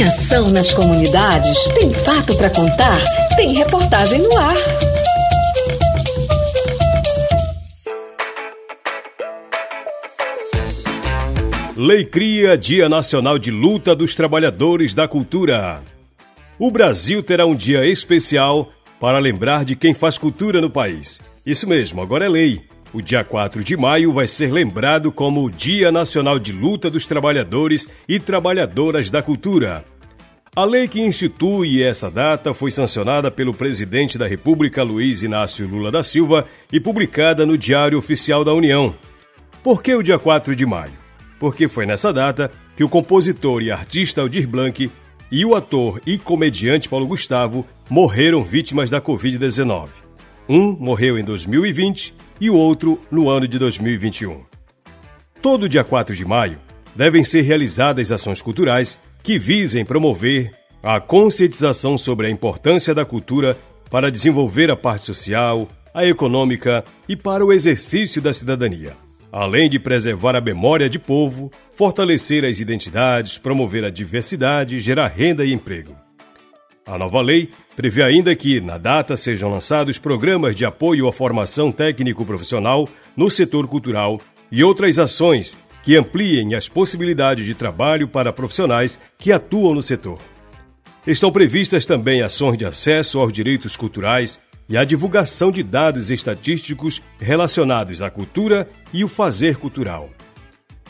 Tem ação nas comunidades? Tem fato para contar? Tem reportagem no ar. Lei cria Dia Nacional de Luta dos Trabalhadores da Cultura. O Brasil terá um dia especial para lembrar de quem faz cultura no país. Isso mesmo, agora é lei. O dia 4 de maio vai ser lembrado como o Dia Nacional de Luta dos Trabalhadores e Trabalhadoras da Cultura. A lei que institui essa data foi sancionada pelo presidente da República, Luiz Inácio Lula da Silva, e publicada no Diário Oficial da União. Por que o dia 4 de maio? Porque foi nessa data que o compositor e artista Aldir Blanc e o ator e comediante Paulo Gustavo morreram vítimas da Covid-19. Um morreu em 2020 e o outro no ano de 2021. Todo dia 4 de maio devem ser realizadas ações culturais que visem promover a conscientização sobre a importância da cultura para desenvolver a parte social, a econômica e para o exercício da cidadania, além de preservar a memória de povo, fortalecer as identidades, promover a diversidade, gerar renda e emprego. A nova lei prevê ainda que, na data, sejam lançados programas de apoio à formação técnico-profissional no setor cultural e outras ações que ampliem as possibilidades de trabalho para profissionais que atuam no setor. Estão previstas também ações de acesso aos direitos culturais e a divulgação de dados estatísticos relacionados à cultura e o fazer cultural.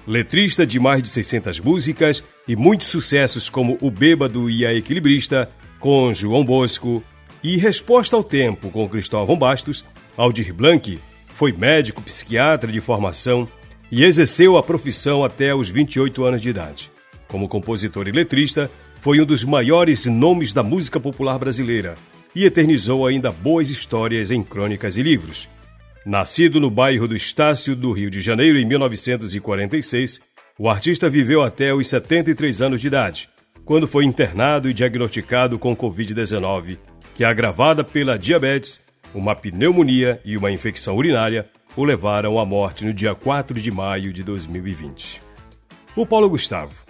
Letrista de mais de 600 músicas e muitos sucessos como O Bêbado e a Equilibrista, com João Bosco e Resposta ao Tempo com Cristóvão Bastos, Aldir Blanc foi médico psiquiatra de formação e exerceu a profissão até os 28 anos de idade. Como compositor e letrista, foi um dos maiores nomes da música popular brasileira e eternizou ainda boas histórias em crônicas e livros. Nascido no bairro do Estácio do Rio de Janeiro em 1946, o artista viveu até os 73 anos de idade quando foi internado e diagnosticado com Covid-19, que, agravada pela diabetes, uma pneumonia e uma infecção urinária, o levaram à morte no dia 4 de maio de 2020. O Paulo Gustavo.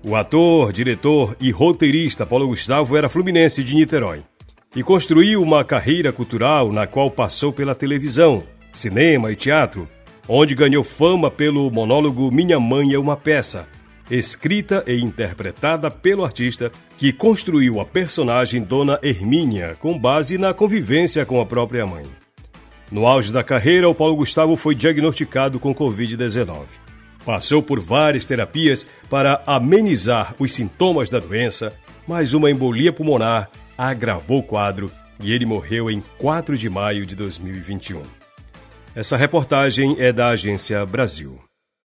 O ator, diretor e roteirista Paulo Gustavo era fluminense de Niterói e construiu uma carreira cultural na qual passou pela televisão, cinema e teatro, onde ganhou fama pelo monólogo Minha Mãe é uma Peça, escrita e interpretada pelo artista que construiu a personagem Dona Hermínia com base na convivência com a própria mãe. No auge da carreira, o Paulo Gustavo foi diagnosticado com Covid-19. Passou por várias terapias para amenizar os sintomas da doença, mas uma embolia pulmonar agravou o quadro e ele morreu em 4 de maio de 2021. Essa reportagem é da Agência Brasil.